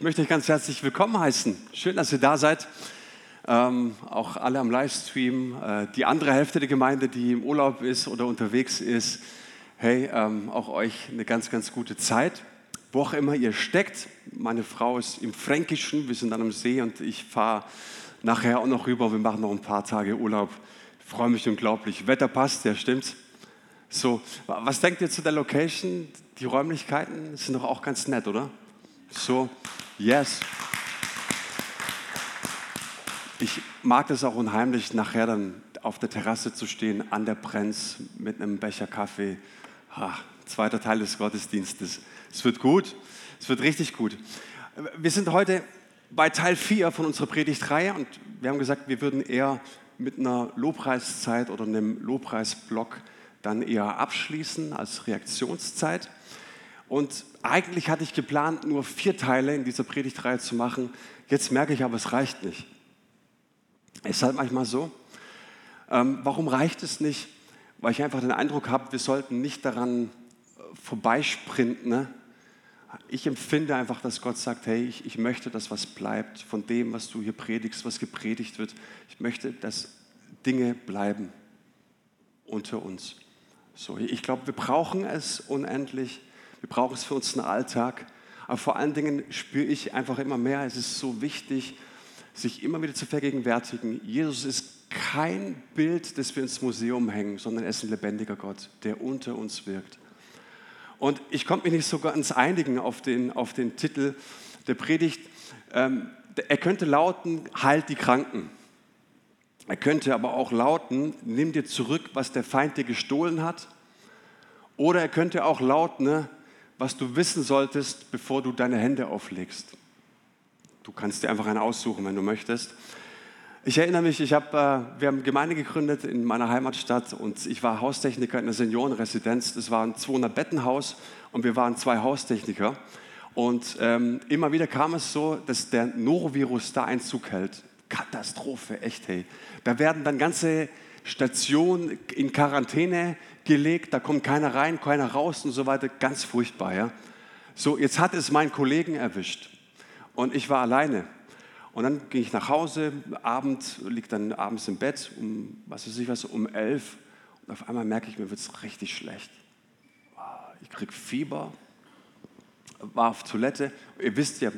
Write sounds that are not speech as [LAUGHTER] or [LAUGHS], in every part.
Ich möchte euch ganz herzlich willkommen heißen. Schön, dass ihr da seid. Ähm, auch alle am Livestream. Äh, die andere Hälfte der Gemeinde, die im Urlaub ist oder unterwegs ist. Hey, ähm, auch euch eine ganz, ganz gute Zeit. Wo auch immer ihr steckt. Meine Frau ist im Fränkischen. Wir sind dann am See und ich fahre nachher auch noch rüber. Wir machen noch ein paar Tage Urlaub. Ich freue mich unglaublich. Wetter passt, ja, stimmt's? So, was denkt ihr zu der Location? Die Räumlichkeiten sind doch auch ganz nett, oder? So, yes. Ich mag das auch unheimlich, nachher dann auf der Terrasse zu stehen, an der Brenz mit einem Becher Kaffee. Ha, zweiter Teil des Gottesdienstes. Es wird gut, es wird richtig gut. Wir sind heute bei Teil 4 von unserer Predigtreihe und wir haben gesagt, wir würden eher mit einer Lobpreiszeit oder einem Lobpreisblock dann eher abschließen als Reaktionszeit. Und eigentlich hatte ich geplant, nur vier Teile in dieser Predigtreihe zu machen. Jetzt merke ich aber, es reicht nicht. Ist halt manchmal so. Ähm, warum reicht es nicht? Weil ich einfach den Eindruck habe, wir sollten nicht daran äh, vorbeisprinten. Ne? Ich empfinde einfach, dass Gott sagt, hey, ich, ich möchte, dass was bleibt von dem, was du hier predigst, was gepredigt wird. Ich möchte, dass Dinge bleiben unter uns. So, ich glaube, wir brauchen es unendlich. Wir brauchen es für unseren Alltag. Aber vor allen Dingen spüre ich einfach immer mehr, es ist so wichtig, sich immer wieder zu vergegenwärtigen, Jesus ist kein Bild, das wir ins Museum hängen, sondern er ist ein lebendiger Gott, der unter uns wirkt. Und ich konnte mich nicht so ganz einigen auf den, auf den Titel der Predigt. Ähm, er könnte lauten, heilt die Kranken. Er könnte aber auch lauten, nimm dir zurück, was der Feind dir gestohlen hat. Oder er könnte auch lauten, ne, was du wissen solltest, bevor du deine Hände auflegst. Du kannst dir einfach einen aussuchen, wenn du möchtest. Ich erinnere mich, ich hab, äh, wir haben Gemeinde gegründet in meiner Heimatstadt und ich war Haustechniker in der Seniorenresidenz. Das war ein 200-Bettenhaus und wir waren zwei Haustechniker. Und ähm, immer wieder kam es so, dass der Norovirus da Einzug hält. Katastrophe, echt, hey. Da werden dann ganze Stationen in Quarantäne gelegt, da kommt keiner rein, keiner raus und so weiter. Ganz furchtbar, ja. So, jetzt hat es meinen Kollegen erwischt und ich war alleine. Und dann ging ich nach Hause, Abend, liege dann abends im Bett, um, was weiß ich was, um elf. Und auf einmal merke ich, mir wird es richtig schlecht. Ich kriege Fieber, war auf Toilette. Ihr wisst ja,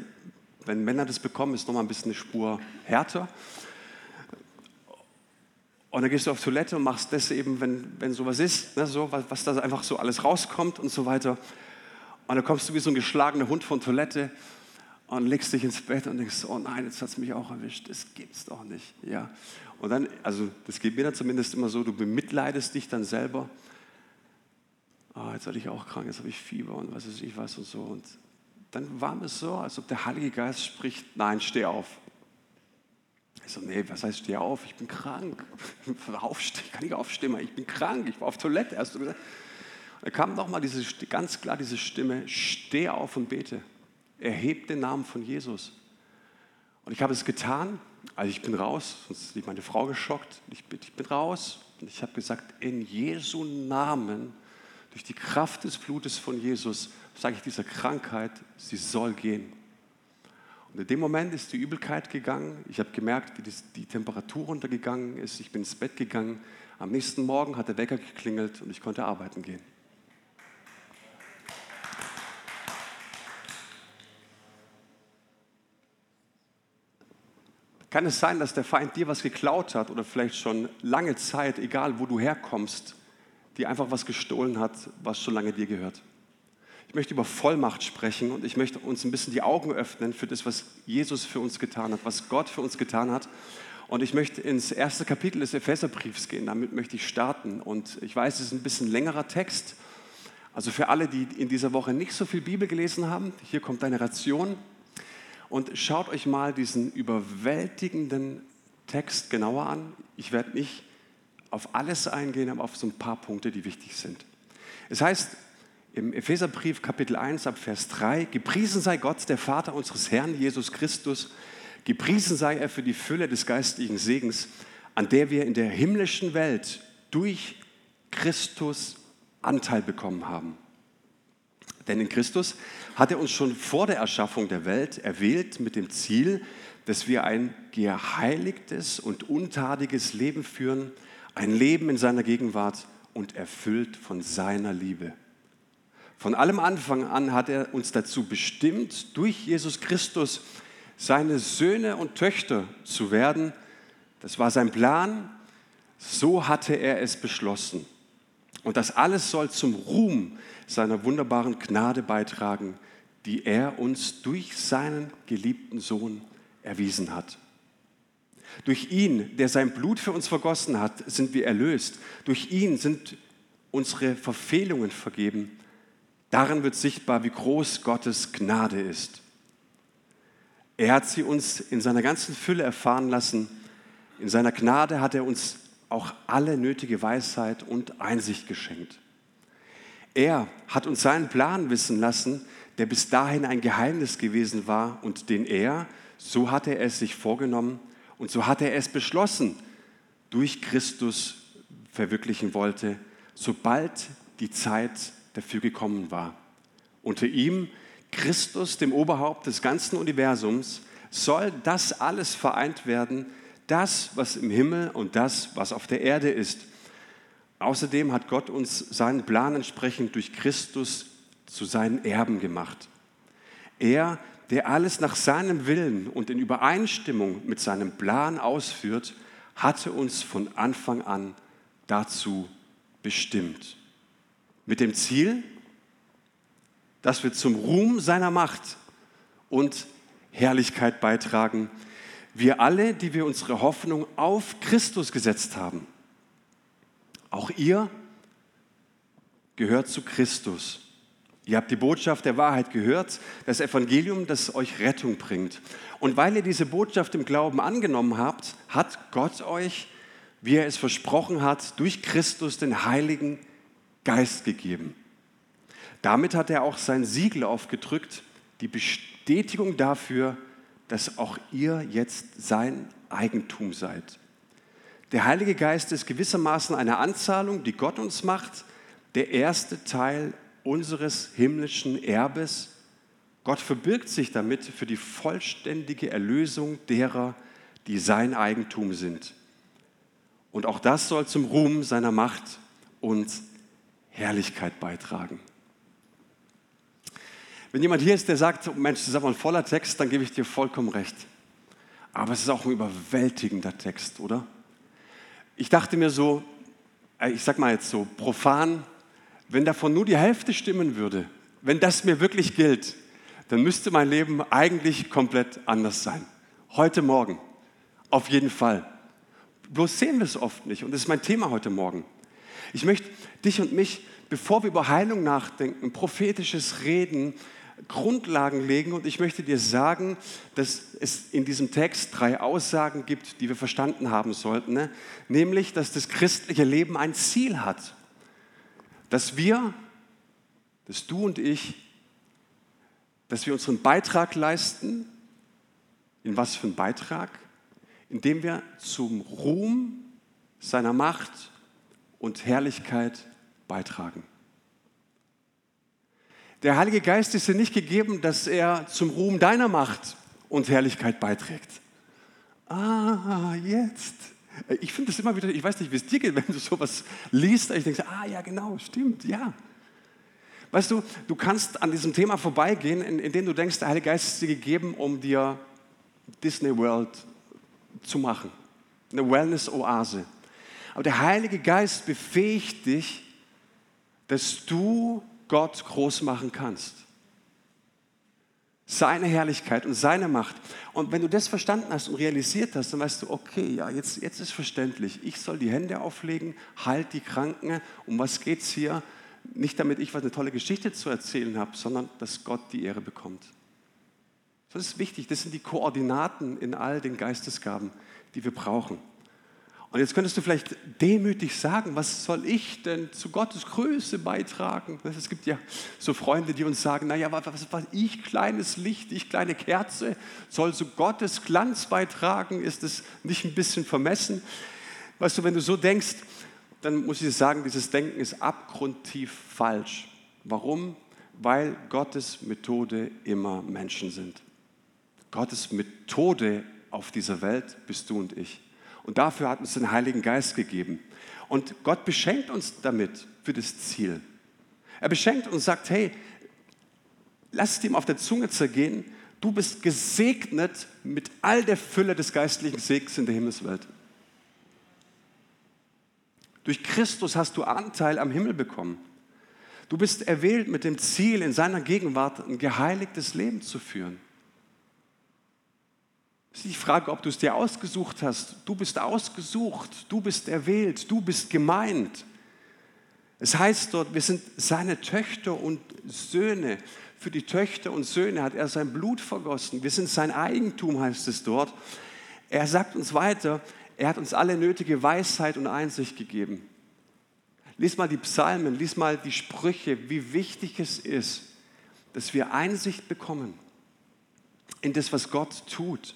wenn Männer das bekommen, ist nochmal ein bisschen eine Spur härter. Und dann gehst du auf Toilette und machst das eben, wenn, wenn sowas ist, ne, so, was, was da einfach so alles rauskommt und so weiter. Und dann kommst du wie so ein geschlagener Hund von Toilette und legst dich ins Bett und denkst, oh nein, jetzt hat es mich auch erwischt, das gibt's doch nicht. Ja. Und dann, also das geht mir dann zumindest immer so, du bemitleidest dich dann selber. Oh, jetzt werde ich auch krank, jetzt habe ich Fieber und was weiß ich was und so. Und dann war es so, als ob der Heilige Geist spricht, nein, steh auf. Ich so, nee, was heißt steh auf? Ich bin krank. [LAUGHS] Aufstehen, kann ich aufstehen, ich bin krank, ich war auf Toilette erst. Und da kam nochmal ganz klar diese Stimme, steh auf und bete. Erheb den Namen von Jesus. Und ich habe es getan, also ich bin raus, sonst ist meine Frau geschockt. Ich bin, ich bin raus und ich habe gesagt, in Jesu Namen, durch die Kraft des Blutes von Jesus, sage ich dieser Krankheit, sie soll gehen. Und in dem Moment ist die Übelkeit gegangen. Ich habe gemerkt, wie die Temperatur runtergegangen ist. Ich bin ins Bett gegangen. Am nächsten Morgen hat der Wecker geklingelt und ich konnte arbeiten gehen. Kann es sein, dass der Feind dir was geklaut hat oder vielleicht schon lange Zeit, egal wo du herkommst, dir einfach was gestohlen hat, was schon lange dir gehört? Ich möchte über Vollmacht sprechen und ich möchte uns ein bisschen die Augen öffnen für das, was Jesus für uns getan hat, was Gott für uns getan hat. Und ich möchte ins erste Kapitel des Epheserbriefs gehen. Damit möchte ich starten. Und ich weiß, es ist ein bisschen längerer Text. Also für alle, die in dieser Woche nicht so viel Bibel gelesen haben, hier kommt eine Ration. Und schaut euch mal diesen überwältigenden Text genauer an. Ich werde nicht auf alles eingehen, aber auf so ein paar Punkte, die wichtig sind. Es heißt, im Epheserbrief Kapitel 1 ab Vers 3, gepriesen sei Gott, der Vater unseres Herrn Jesus Christus, gepriesen sei er für die Fülle des geistlichen Segens, an der wir in der himmlischen Welt durch Christus Anteil bekommen haben. Denn in Christus hat er uns schon vor der Erschaffung der Welt erwählt mit dem Ziel, dass wir ein geheiligtes und untadiges Leben führen, ein Leben in seiner Gegenwart und erfüllt von seiner Liebe. Von allem Anfang an hat er uns dazu bestimmt, durch Jesus Christus seine Söhne und Töchter zu werden. Das war sein Plan, so hatte er es beschlossen. Und das alles soll zum Ruhm seiner wunderbaren Gnade beitragen, die er uns durch seinen geliebten Sohn erwiesen hat. Durch ihn, der sein Blut für uns vergossen hat, sind wir erlöst. Durch ihn sind unsere Verfehlungen vergeben. Darin wird sichtbar, wie groß Gottes Gnade ist. Er hat sie uns in seiner ganzen Fülle erfahren lassen. In seiner Gnade hat er uns auch alle nötige Weisheit und Einsicht geschenkt. Er hat uns seinen Plan wissen lassen, der bis dahin ein Geheimnis gewesen war und den er, so hat er es sich vorgenommen und so hat er es beschlossen, durch Christus verwirklichen wollte, sobald die Zeit dafür gekommen war. Unter ihm, Christus, dem Oberhaupt des ganzen Universums, soll das alles vereint werden, das, was im Himmel und das, was auf der Erde ist Außerdem hat Gott uns seinen Plan entsprechend durch Christus zu seinen Erben gemacht. Er, der alles nach seinem Willen und in Übereinstimmung mit seinem Plan ausführt, hatte uns von Anfang an dazu bestimmt. Mit dem Ziel, dass wir zum Ruhm seiner Macht und Herrlichkeit beitragen. Wir alle, die wir unsere Hoffnung auf Christus gesetzt haben. Auch ihr gehört zu Christus. Ihr habt die Botschaft der Wahrheit gehört, das Evangelium, das euch Rettung bringt. Und weil ihr diese Botschaft im Glauben angenommen habt, hat Gott euch, wie er es versprochen hat, durch Christus den Heiligen Geist gegeben. Damit hat er auch sein Siegel aufgedrückt, die Bestätigung dafür, dass auch ihr jetzt sein Eigentum seid. Der Heilige Geist ist gewissermaßen eine Anzahlung, die Gott uns macht, der erste Teil unseres himmlischen Erbes. Gott verbirgt sich damit für die vollständige Erlösung derer, die sein Eigentum sind. Und auch das soll zum Ruhm seiner Macht und Herrlichkeit beitragen. Wenn jemand hier ist, der sagt, Mensch, das ist aber ein voller Text, dann gebe ich dir vollkommen recht. Aber es ist auch ein überwältigender Text, oder? ich dachte mir so, äh, ich sag mal jetzt so profan, wenn davon nur die Hälfte stimmen würde, wenn das mir wirklich gilt, dann müsste mein Leben eigentlich komplett anders sein. Heute Morgen, auf jeden Fall. Bloß sehen wir es oft nicht und das ist mein Thema heute Morgen. Ich möchte dich und mich, bevor wir über Heilung nachdenken, prophetisches Reden, Grundlagen legen und ich möchte dir sagen, dass es in diesem Text drei Aussagen gibt, die wir verstanden haben sollten. Ne? Nämlich, dass das christliche Leben ein Ziel hat. Dass wir, dass du und ich, dass wir unseren Beitrag leisten. In was für einen Beitrag? Indem wir zum Ruhm seiner Macht und Herrlichkeit beitragen. Der Heilige Geist ist dir nicht gegeben, dass er zum Ruhm deiner Macht und Herrlichkeit beiträgt. Ah, jetzt. Ich finde das immer wieder, ich weiß nicht, wie es dir geht, [LAUGHS] wenn du sowas liest, ich denke, ah ja, genau, stimmt, ja. Weißt du, du kannst an diesem Thema vorbeigehen, indem du denkst, der Heilige Geist ist dir gegeben, um dir Disney World zu machen. Eine Wellness-Oase. Aber der Heilige Geist befähigt dich, dass du Gott groß machen kannst. Seine Herrlichkeit und seine Macht. Und wenn du das verstanden hast und realisiert hast, dann weißt du, okay, ja, jetzt, jetzt ist verständlich. Ich soll die Hände auflegen, halt die Kranken. Um was geht es hier? Nicht damit ich was eine tolle Geschichte zu erzählen habe, sondern dass Gott die Ehre bekommt. Das ist wichtig. Das sind die Koordinaten in all den Geistesgaben, die wir brauchen. Und jetzt könntest du vielleicht demütig sagen, was soll ich denn zu Gottes Größe beitragen? Es gibt ja so Freunde, die uns sagen, naja, was, was ich kleines Licht, ich kleine Kerze, soll zu Gottes Glanz beitragen? Ist es nicht ein bisschen vermessen? Weißt du, wenn du so denkst, dann muss ich sagen, dieses Denken ist abgrundtief falsch. Warum? weil Gottes Methode immer Menschen sind. Gottes Methode auf dieser Welt bist du und ich. Und dafür hat uns den Heiligen Geist gegeben. Und Gott beschenkt uns damit für das Ziel. Er beschenkt und sagt, hey, lass es ihm auf der Zunge zergehen, du bist gesegnet mit all der Fülle des geistlichen Segens in der Himmelswelt. Durch Christus hast du Anteil am Himmel bekommen. Du bist erwählt mit dem Ziel, in seiner Gegenwart ein geheiligtes Leben zu führen. Es ist die Frage, ob du es dir ausgesucht hast. Du bist ausgesucht, du bist erwählt, du bist gemeint. Es heißt dort, wir sind seine Töchter und Söhne. Für die Töchter und Söhne hat er sein Blut vergossen. Wir sind sein Eigentum, heißt es dort. Er sagt uns weiter, er hat uns alle nötige Weisheit und Einsicht gegeben. Lies mal die Psalmen, lies mal die Sprüche, wie wichtig es ist, dass wir Einsicht bekommen in das, was Gott tut.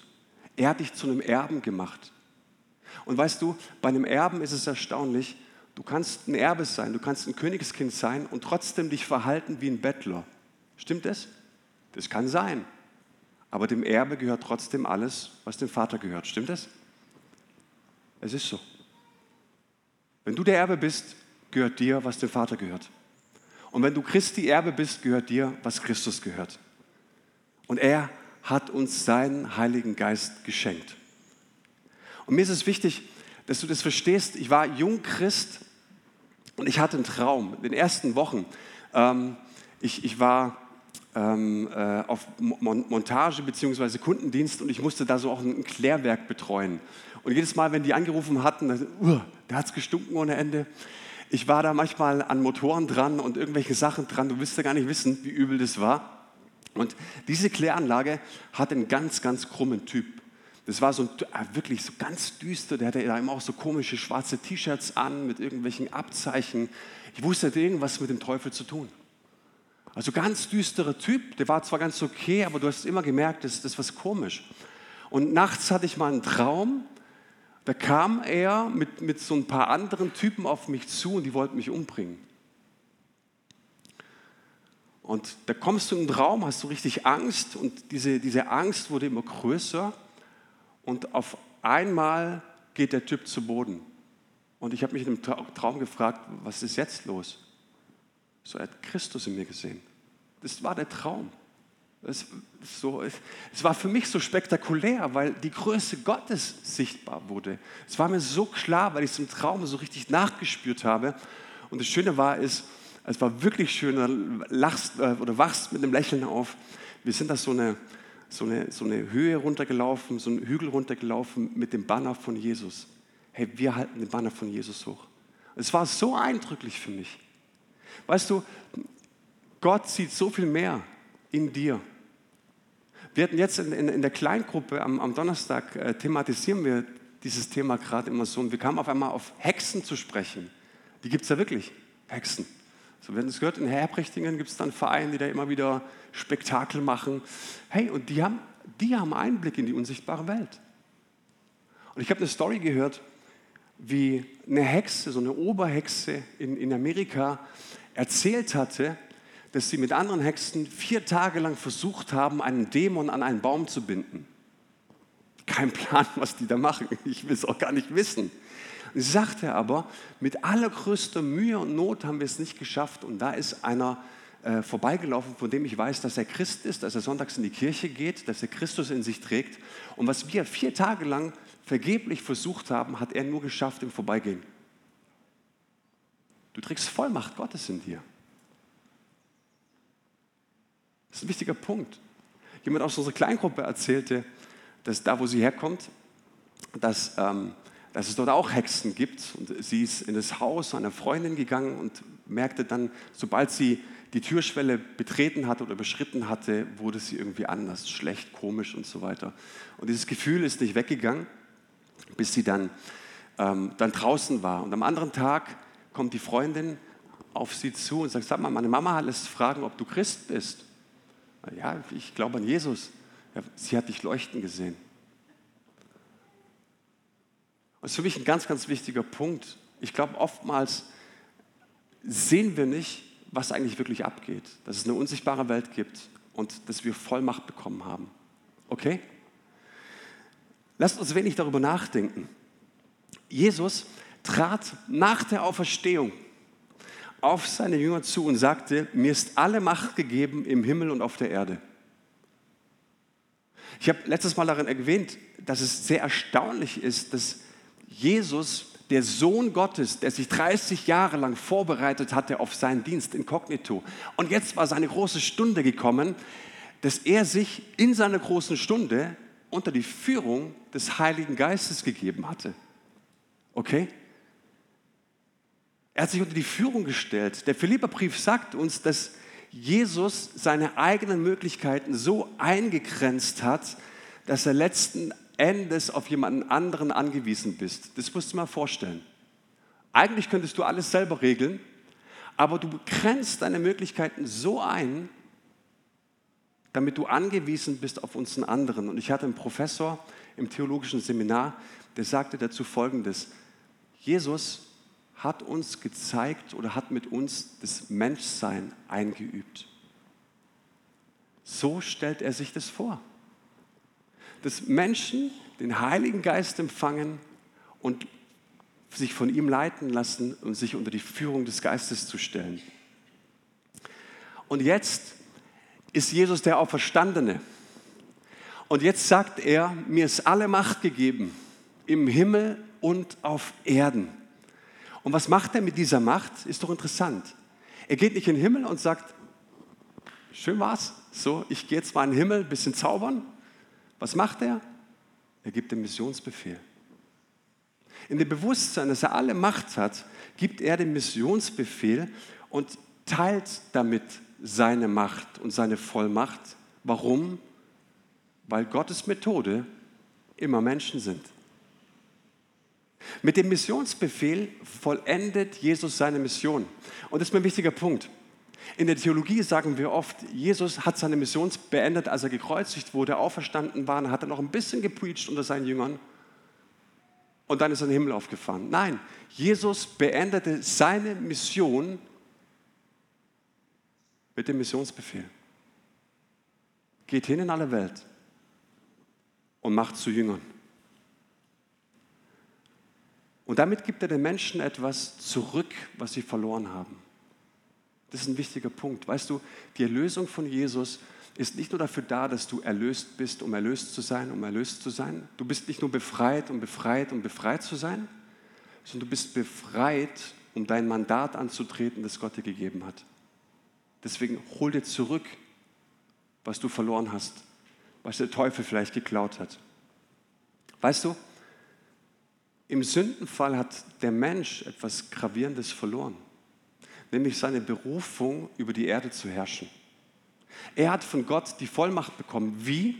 Er hat dich zu einem Erben gemacht. Und weißt du, bei einem Erben ist es erstaunlich, du kannst ein Erbe sein, du kannst ein Königskind sein und trotzdem dich verhalten wie ein Bettler. Stimmt das? Das kann sein. Aber dem Erbe gehört trotzdem alles, was dem Vater gehört. Stimmt das? Es ist so. Wenn du der Erbe bist, gehört dir, was dem Vater gehört. Und wenn du Christi Erbe bist, gehört dir, was Christus gehört. Und er hat uns seinen Heiligen Geist geschenkt. Und mir ist es wichtig, dass du das verstehst. Ich war jung Christ und ich hatte einen Traum. In den ersten Wochen, ähm, ich, ich war ähm, äh, auf Montage bzw. Kundendienst und ich musste da so auch ein Klärwerk betreuen. Und jedes Mal, wenn die angerufen hatten, dann, uh, da hat es gestunken ohne Ende. Ich war da manchmal an Motoren dran und irgendwelche Sachen dran. Du wirst ja gar nicht wissen, wie übel das war. Und diese Kläranlage hat einen ganz, ganz krummen Typ. Das war so ein, äh, wirklich so ganz düster. Der hatte da immer auch so komische schwarze T-Shirts an mit irgendwelchen Abzeichen. Ich wusste, er hatte irgendwas mit dem Teufel zu tun. Also ganz düsterer Typ. Der war zwar ganz okay, aber du hast immer gemerkt, das, das ist was komisch. Und nachts hatte ich mal einen Traum. Da kam er mit, mit so ein paar anderen Typen auf mich zu und die wollten mich umbringen. Und da kommst du in den Traum, hast du richtig Angst und diese, diese Angst wurde immer größer und auf einmal geht der Typ zu Boden. Und ich habe mich in dem Traum gefragt, was ist jetzt los? So, er hat Christus in mir gesehen. Das war der Traum. Es, so, war für mich so spektakulär, weil die Größe Gottes sichtbar wurde. Es war mir so klar, weil ich es im Traum so richtig nachgespürt habe. Und das Schöne war, ist, es war wirklich schön, du lachst äh, oder wachst mit einem Lächeln auf. Wir sind da so eine, so, eine, so eine Höhe runtergelaufen, so einen Hügel runtergelaufen mit dem Banner von Jesus. Hey, wir halten den Banner von Jesus hoch. Es war so eindrücklich für mich. Weißt du, Gott sieht so viel mehr in dir. Wir hatten jetzt in, in, in der Kleingruppe am, am Donnerstag äh, thematisieren wir dieses Thema gerade immer so und wir kamen auf einmal auf Hexen zu sprechen. Die gibt es ja wirklich, Hexen. So, wenn es gehört, in Herbrichtingen gibt es dann Vereine, die da immer wieder Spektakel machen. Hey, und die haben, die haben Einblick in die unsichtbare Welt. Und ich habe eine Story gehört, wie eine Hexe, so eine Oberhexe in, in Amerika erzählt hatte, dass sie mit anderen Hexen vier Tage lang versucht haben, einen Dämon an einen Baum zu binden. Kein Plan, was die da machen. Ich will es auch gar nicht wissen. Sagte aber, mit allergrößter Mühe und Not haben wir es nicht geschafft. Und da ist einer äh, vorbeigelaufen, von dem ich weiß, dass er Christ ist, dass er sonntags in die Kirche geht, dass er Christus in sich trägt. Und was wir vier Tage lang vergeblich versucht haben, hat er nur geschafft im Vorbeigehen. Du trägst Vollmacht Gottes in dir. Das ist ein wichtiger Punkt. Jemand aus unserer Kleingruppe erzählte, dass da, wo sie herkommt, dass ähm, dass es dort auch Hexen gibt. Und sie ist in das Haus einer Freundin gegangen und merkte dann, sobald sie die Türschwelle betreten hatte oder beschritten hatte, wurde sie irgendwie anders, schlecht, komisch und so weiter. Und dieses Gefühl ist nicht weggegangen, bis sie dann, ähm, dann draußen war. Und am anderen Tag kommt die Freundin auf sie zu und sagt, sag mal, meine Mama lässt fragen, ob du Christ bist. Ja, ich glaube an Jesus. Ja, sie hat dich leuchten gesehen. Das ist für mich ein ganz, ganz wichtiger Punkt. Ich glaube, oftmals sehen wir nicht, was eigentlich wirklich abgeht, dass es eine unsichtbare Welt gibt und dass wir Vollmacht bekommen haben. Okay? Lasst uns wenig darüber nachdenken. Jesus trat nach der Auferstehung auf seine Jünger zu und sagte, mir ist alle Macht gegeben im Himmel und auf der Erde. Ich habe letztes Mal darin erwähnt, dass es sehr erstaunlich ist, dass Jesus, der Sohn Gottes, der sich 30 Jahre lang vorbereitet hatte auf seinen Dienst inkognito, und jetzt war seine große Stunde gekommen, dass er sich in seiner großen Stunde unter die Führung des Heiligen Geistes gegeben hatte. Okay? Er hat sich unter die Führung gestellt. Der Philipperbrief sagt uns, dass Jesus seine eigenen Möglichkeiten so eingegrenzt hat, dass er letzten Endes auf jemanden anderen angewiesen bist. Das musst du mal vorstellen. Eigentlich könntest du alles selber regeln, aber du grenzt deine Möglichkeiten so ein, damit du angewiesen bist auf uns anderen. Und ich hatte einen Professor im theologischen Seminar, der sagte dazu Folgendes. Jesus hat uns gezeigt oder hat mit uns das Menschsein eingeübt. So stellt er sich das vor. Dass Menschen den Heiligen Geist empfangen und sich von ihm leiten lassen und sich unter die Führung des Geistes zu stellen. Und jetzt ist Jesus der Auferstandene. Und jetzt sagt er, mir ist alle Macht gegeben im Himmel und auf Erden. Und was macht er mit dieser Macht? Ist doch interessant. Er geht nicht in den Himmel und sagt, schön war's, so, ich gehe jetzt mal in den Himmel, ein bisschen zaubern. Was macht er? Er gibt den Missionsbefehl. In dem Bewusstsein, dass er alle Macht hat, gibt er den Missionsbefehl und teilt damit seine Macht und seine Vollmacht. Warum? Weil Gottes Methode immer Menschen sind. Mit dem Missionsbefehl vollendet Jesus seine Mission. Und das ist mir ein wichtiger Punkt. In der Theologie sagen wir oft, Jesus hat seine Mission beendet, als er gekreuzigt wurde, auferstanden war, hat er noch ein bisschen gepreacht unter seinen Jüngern und dann ist er in den Himmel aufgefahren. Nein, Jesus beendete seine Mission mit dem Missionsbefehl. Geht hin in alle Welt und macht zu Jüngern. Und damit gibt er den Menschen etwas zurück, was sie verloren haben. Das ist ein wichtiger Punkt. Weißt du, die Erlösung von Jesus ist nicht nur dafür da, dass du erlöst bist, um erlöst zu sein, um erlöst zu sein. Du bist nicht nur befreit, um befreit, um befreit zu sein, sondern du bist befreit, um dein Mandat anzutreten, das Gott dir gegeben hat. Deswegen hol dir zurück, was du verloren hast, was der Teufel vielleicht geklaut hat. Weißt du, im Sündenfall hat der Mensch etwas Gravierendes verloren, nämlich seine Berufung, über die Erde zu herrschen. Er hat von Gott die Vollmacht bekommen. Wie?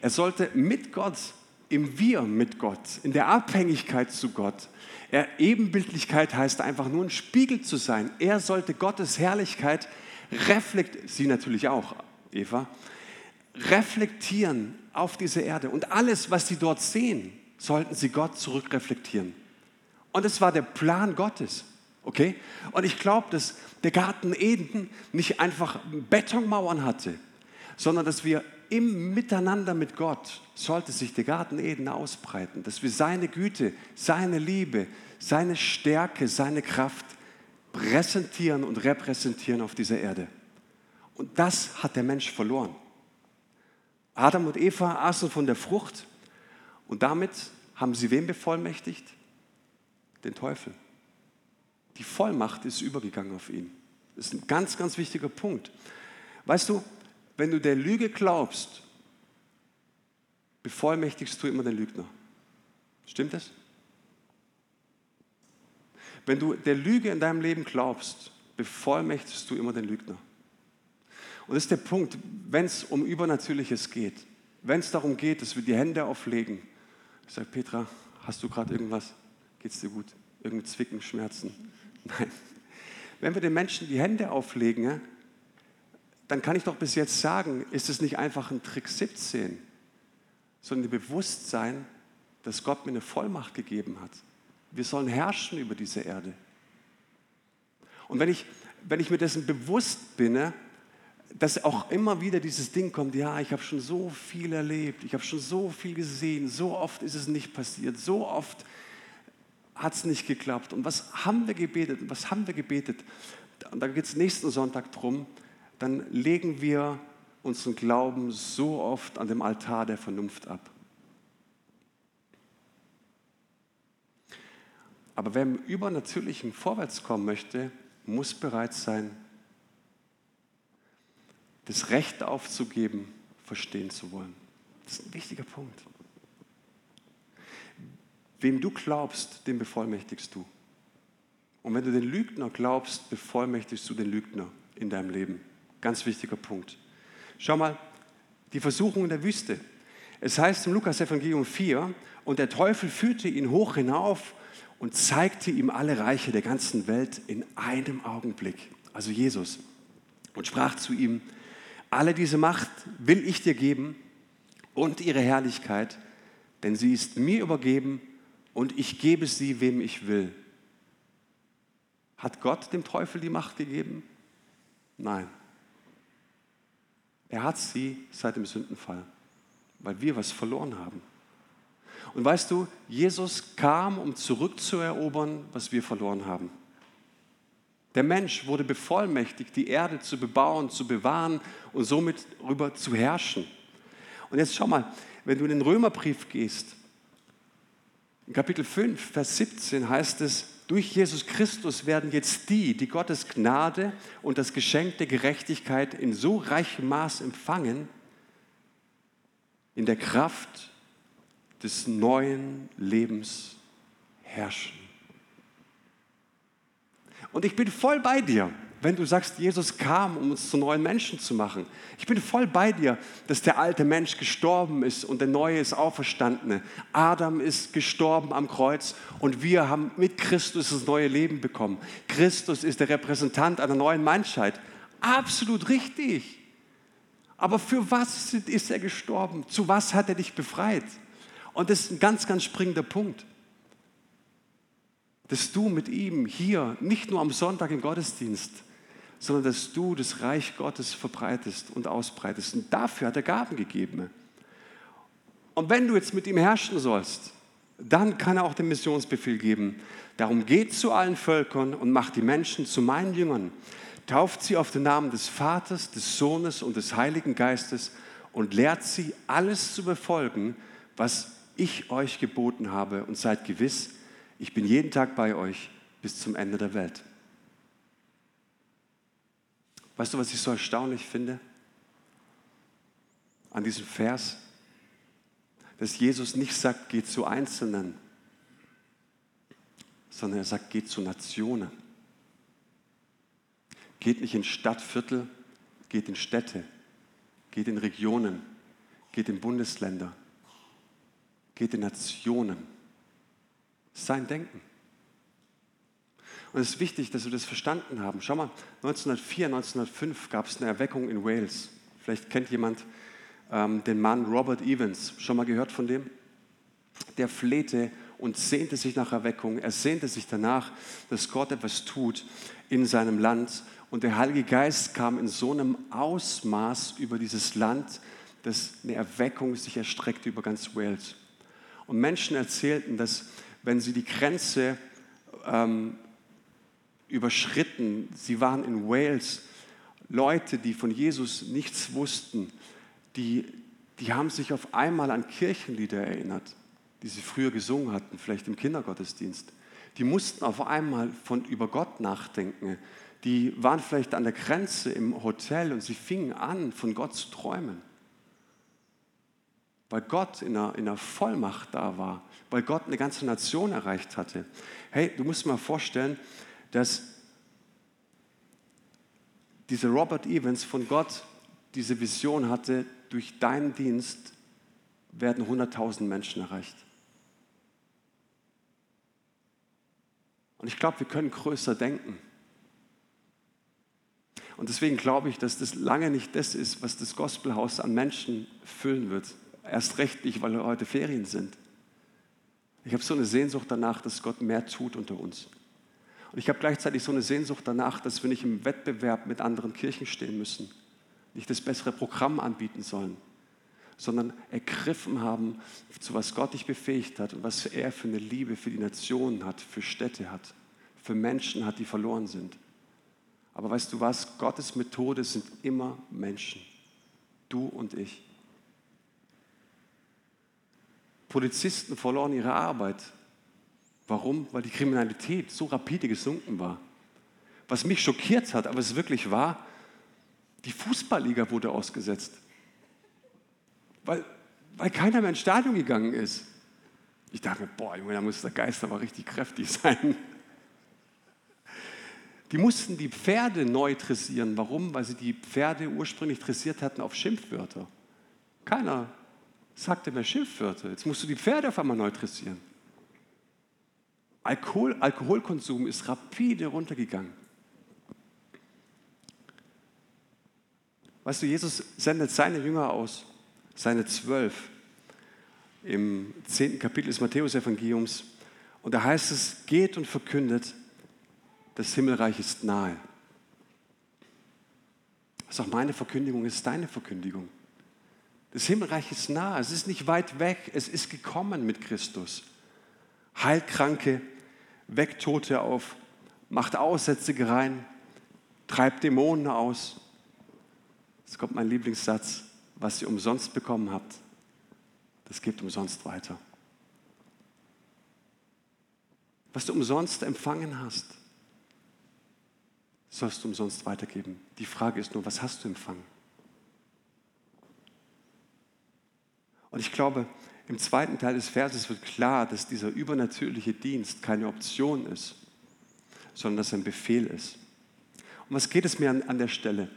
Er sollte mit Gott, im Wir mit Gott, in der Abhängigkeit zu Gott. Er, Ebenbildlichkeit heißt einfach nur ein Spiegel zu sein. Er sollte Gottes Herrlichkeit reflektieren, sie natürlich auch, Eva, reflektieren auf diese Erde. Und alles, was sie dort sehen, sollten sie Gott zurückreflektieren. Und es war der Plan Gottes. Okay? Und ich glaube, dass der Garten Eden nicht einfach Betonmauern hatte, sondern dass wir im Miteinander mit Gott sollte sich der Garten Eden ausbreiten, dass wir seine Güte, seine Liebe, seine Stärke, seine Kraft präsentieren und repräsentieren auf dieser Erde. Und das hat der Mensch verloren. Adam und Eva aßen von der Frucht und damit haben sie wem bevollmächtigt? Den Teufel. Die Vollmacht ist übergegangen auf ihn. Das ist ein ganz, ganz wichtiger Punkt. Weißt du, wenn du der Lüge glaubst, bevollmächtigst du immer den Lügner. Stimmt das? Wenn du der Lüge in deinem Leben glaubst, bevollmächtigst du immer den Lügner. Und das ist der Punkt, wenn es um Übernatürliches geht, wenn es darum geht, dass wir die Hände auflegen ich sage, Petra, hast du gerade irgendwas? Geht es dir gut? Irgendein Zwicken, Schmerzen? Nein. [LAUGHS] Wenn wir den Menschen die Hände auflegen, dann kann ich doch bis jetzt sagen, ist es nicht einfach ein Trick 17, sondern ein Bewusstsein, dass Gott mir eine Vollmacht gegeben hat. Wir sollen herrschen über diese Erde. Und wenn ich, wenn ich mir dessen bewusst bin, dass auch immer wieder dieses Ding kommt, ja, ich habe schon so viel erlebt, ich habe schon so viel gesehen, so oft ist es nicht passiert, so oft hat es nicht geklappt. Und was haben wir gebetet? Was haben wir gebetet? Und da geht es nächsten Sonntag drum, dann legen wir unseren Glauben so oft an dem Altar der Vernunft ab. Aber wer im Übernatürlichen vorwärts kommen möchte, muss bereit sein, das Recht aufzugeben, verstehen zu wollen. Das ist ein wichtiger Punkt. Wem du glaubst, dem bevollmächtigst du. Und wenn du den Lügner glaubst, bevollmächtigst du den Lügner in deinem Leben. Ganz wichtiger Punkt. Schau mal, die Versuchung in der Wüste. Es heißt im Lukas Evangelium 4, und der Teufel führte ihn hoch hinauf und zeigte ihm alle Reiche der ganzen Welt in einem Augenblick. Also Jesus. Und sprach zu ihm, alle diese Macht will ich dir geben und ihre Herrlichkeit, denn sie ist mir übergeben und ich gebe sie, wem ich will. Hat Gott dem Teufel die Macht gegeben? Nein. Er hat sie seit dem Sündenfall, weil wir was verloren haben. Und weißt du, Jesus kam, um zurückzuerobern, was wir verloren haben. Der Mensch wurde bevollmächtigt, die Erde zu bebauen, zu bewahren und somit darüber zu herrschen. Und jetzt schau mal, wenn du in den Römerbrief gehst, in Kapitel 5, Vers 17 heißt es, durch Jesus Christus werden jetzt die, die Gottes Gnade und das Geschenk der Gerechtigkeit in so reichem Maß empfangen, in der Kraft des neuen Lebens herrschen. Und ich bin voll bei dir wenn du sagst, Jesus kam, um uns zu neuen Menschen zu machen. Ich bin voll bei dir, dass der alte Mensch gestorben ist und der neue ist auferstanden. Adam ist gestorben am Kreuz und wir haben mit Christus das neue Leben bekommen. Christus ist der Repräsentant einer neuen Menschheit. Absolut richtig. Aber für was ist er gestorben? Zu was hat er dich befreit? Und das ist ein ganz, ganz springender Punkt dass du mit ihm hier, nicht nur am Sonntag im Gottesdienst, sondern dass du das Reich Gottes verbreitest und ausbreitest. Und dafür hat er Gaben gegeben. Und wenn du jetzt mit ihm herrschen sollst, dann kann er auch den Missionsbefehl geben. Darum geht zu allen Völkern und macht die Menschen zu meinen Jüngern. Tauft sie auf den Namen des Vaters, des Sohnes und des Heiligen Geistes und lehrt sie, alles zu befolgen, was ich euch geboten habe. Und seid gewiss, ich bin jeden Tag bei euch bis zum Ende der Welt. Weißt du, was ich so erstaunlich finde an diesem Vers? Dass Jesus nicht sagt, geht zu Einzelnen, sondern er sagt, geht zu Nationen. Geht nicht in Stadtviertel, geht in Städte, geht in Regionen, geht in Bundesländer, geht in Nationen. Sein Denken. Und es ist wichtig, dass wir das verstanden haben. Schau mal, 1904, 1905 gab es eine Erweckung in Wales. Vielleicht kennt jemand ähm, den Mann Robert Evans. Schon mal gehört von dem? Der flehte und sehnte sich nach Erweckung. Er sehnte sich danach, dass Gott etwas tut in seinem Land. Und der Heilige Geist kam in so einem Ausmaß über dieses Land, dass eine Erweckung sich erstreckte über ganz Wales. Und Menschen erzählten, dass wenn sie die Grenze ähm, überschritten. Sie waren in Wales. Leute, die von Jesus nichts wussten, die, die haben sich auf einmal an Kirchenlieder erinnert, die sie früher gesungen hatten, vielleicht im Kindergottesdienst. Die mussten auf einmal von über Gott nachdenken. Die waren vielleicht an der Grenze im Hotel und sie fingen an, von Gott zu träumen. Weil Gott in einer, in einer Vollmacht da war, weil Gott eine ganze Nation erreicht hatte. Hey, du musst dir mal vorstellen, dass dieser Robert Evans von Gott diese Vision hatte, durch deinen Dienst werden 100.000 Menschen erreicht. Und ich glaube, wir können größer denken. Und deswegen glaube ich, dass das lange nicht das ist, was das Gospelhaus an Menschen füllen wird. Erst recht nicht, weil heute Ferien sind. Ich habe so eine Sehnsucht danach, dass Gott mehr tut unter uns. Und ich habe gleichzeitig so eine Sehnsucht danach, dass wir nicht im Wettbewerb mit anderen Kirchen stehen müssen, nicht das bessere Programm anbieten sollen, sondern ergriffen haben, zu was Gott dich befähigt hat und was er für eine Liebe für die Nationen hat, für Städte hat, für Menschen hat, die verloren sind. Aber weißt du was? Gottes Methode sind immer Menschen. Du und ich. Polizisten verloren ihre Arbeit. Warum? Weil die Kriminalität so rapide gesunken war. Was mich schockiert hat, aber es wirklich war, die Fußballliga wurde ausgesetzt weil, weil keiner mehr ins Stadion gegangen ist. Ich dachte mir, boah, Junge, da muss der Geist aber richtig kräftig [LAUGHS] sein. Die mussten die Pferde neu dressieren. Warum? Weil sie die Pferde ursprünglich dressiert hatten auf Schimpfwörter. Keiner sagte mehr Schimpfwörter. Jetzt musst du die Pferde auf einmal neu dressieren. Alkohol, Alkoholkonsum ist rapide runtergegangen. Weißt du, Jesus sendet seine Jünger aus seine zwölf im zehnten Kapitel des Matthäus-Evangeliums. Und da heißt es, geht und verkündet, das Himmelreich ist nahe. Das ist auch meine Verkündigung, ist deine Verkündigung. Das Himmelreich ist nahe, es ist nicht weit weg, es ist gekommen mit Christus. Heilt Kranke, weckt Tote auf, macht Aussätzige rein, treibt Dämonen aus. Jetzt kommt mein Lieblingssatz was ihr umsonst bekommen habt, das gebt umsonst weiter. Was du umsonst empfangen hast, sollst du umsonst weitergeben. Die Frage ist nur, was hast du empfangen? Und ich glaube, im zweiten Teil des Verses wird klar, dass dieser übernatürliche Dienst keine Option ist, sondern dass er ein Befehl ist. Und was geht es mir an, an der Stelle?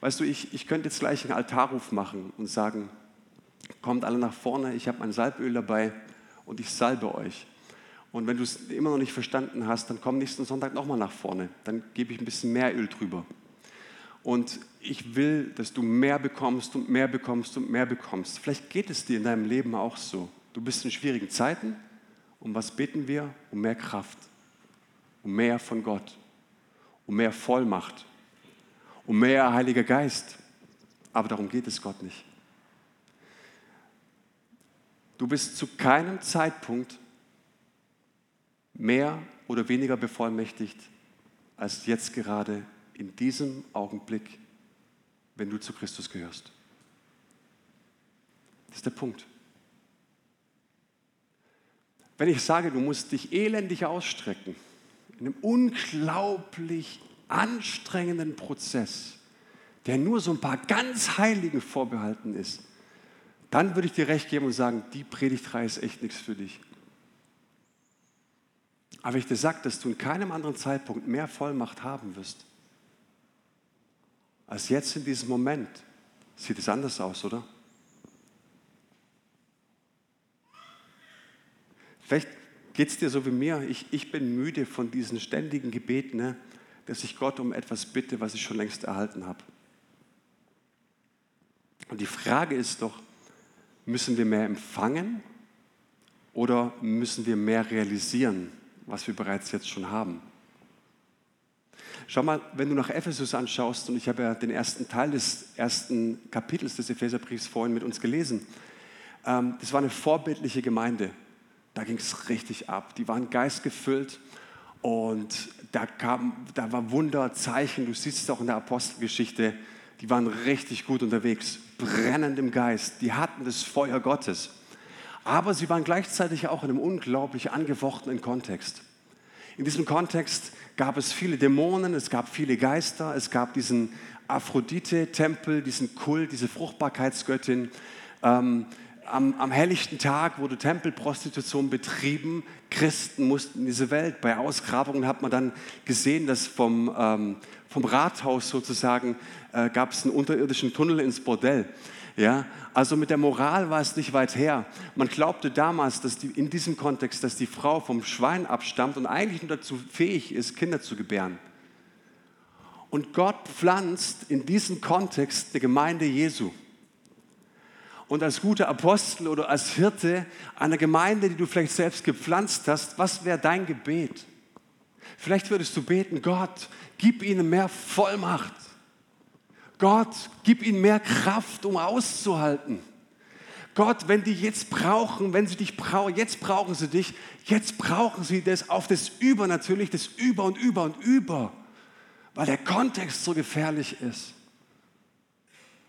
Weißt du, ich, ich könnte jetzt gleich einen Altarruf machen und sagen, kommt alle nach vorne, ich habe mein Salböl dabei und ich salbe euch. Und wenn du es immer noch nicht verstanden hast, dann komm nächsten Sonntag nochmal nach vorne. Dann gebe ich ein bisschen mehr Öl drüber. Und ich will, dass du mehr bekommst und mehr bekommst und mehr bekommst. Vielleicht geht es dir in deinem Leben auch so. Du bist in schwierigen Zeiten. Um was beten wir? Um mehr Kraft, um mehr von Gott, um mehr Vollmacht, um mehr Heiliger Geist. Aber darum geht es Gott nicht. Du bist zu keinem Zeitpunkt mehr oder weniger bevollmächtigt als jetzt gerade in diesem Augenblick, wenn du zu Christus gehörst. Das ist der Punkt. Wenn ich sage, du musst dich elendig ausstrecken, in einem unglaublich anstrengenden Prozess, der nur so ein paar ganz Heiligen vorbehalten ist, dann würde ich dir recht geben und sagen, die Predigtreihe ist echt nichts für dich. Aber ich dir sage, dass du in keinem anderen Zeitpunkt mehr Vollmacht haben wirst, als jetzt in diesem Moment, sieht es anders aus, oder? Vielleicht geht es dir so wie mir. Ich, ich bin müde von diesen ständigen Gebeten. Ne? dass ich Gott um etwas bitte, was ich schon längst erhalten habe. Und die Frage ist doch, müssen wir mehr empfangen oder müssen wir mehr realisieren, was wir bereits jetzt schon haben? Schau mal, wenn du nach Ephesus anschaust, und ich habe ja den ersten Teil des ersten Kapitels des Epheserbriefs vorhin mit uns gelesen, ähm, das war eine vorbildliche Gemeinde. Da ging es richtig ab. Die waren geistgefüllt und da, kam, da war Wunder, Zeichen, du siehst es auch in der Apostelgeschichte, die waren richtig gut unterwegs, brennend im Geist, die hatten das Feuer Gottes. Aber sie waren gleichzeitig auch in einem unglaublich angefochtenen Kontext. In diesem Kontext gab es viele Dämonen, es gab viele Geister, es gab diesen Aphrodite-Tempel, diesen Kult, diese Fruchtbarkeitsgöttin. Ähm, am, am helllichten Tag wurde Tempelprostitution betrieben. Christen mussten in diese Welt. Bei Ausgrabungen hat man dann gesehen, dass vom, ähm, vom Rathaus sozusagen äh, gab es einen unterirdischen Tunnel ins Bordell. Ja, also mit der Moral war es nicht weit her. Man glaubte damals, dass die, in diesem Kontext, dass die Frau vom Schwein abstammt und eigentlich nur dazu fähig ist, Kinder zu gebären. Und Gott pflanzt in diesem Kontext eine Gemeinde Jesu und als guter Apostel oder als Hirte einer Gemeinde, die du vielleicht selbst gepflanzt hast, was wäre dein Gebet? Vielleicht würdest du beten, Gott, gib ihnen mehr Vollmacht. Gott, gib ihnen mehr Kraft, um auszuhalten. Gott, wenn die jetzt brauchen, wenn sie dich brauchen, jetzt brauchen sie dich, jetzt brauchen sie das auf das Über natürlich, das Über und Über und Über, weil der Kontext so gefährlich ist.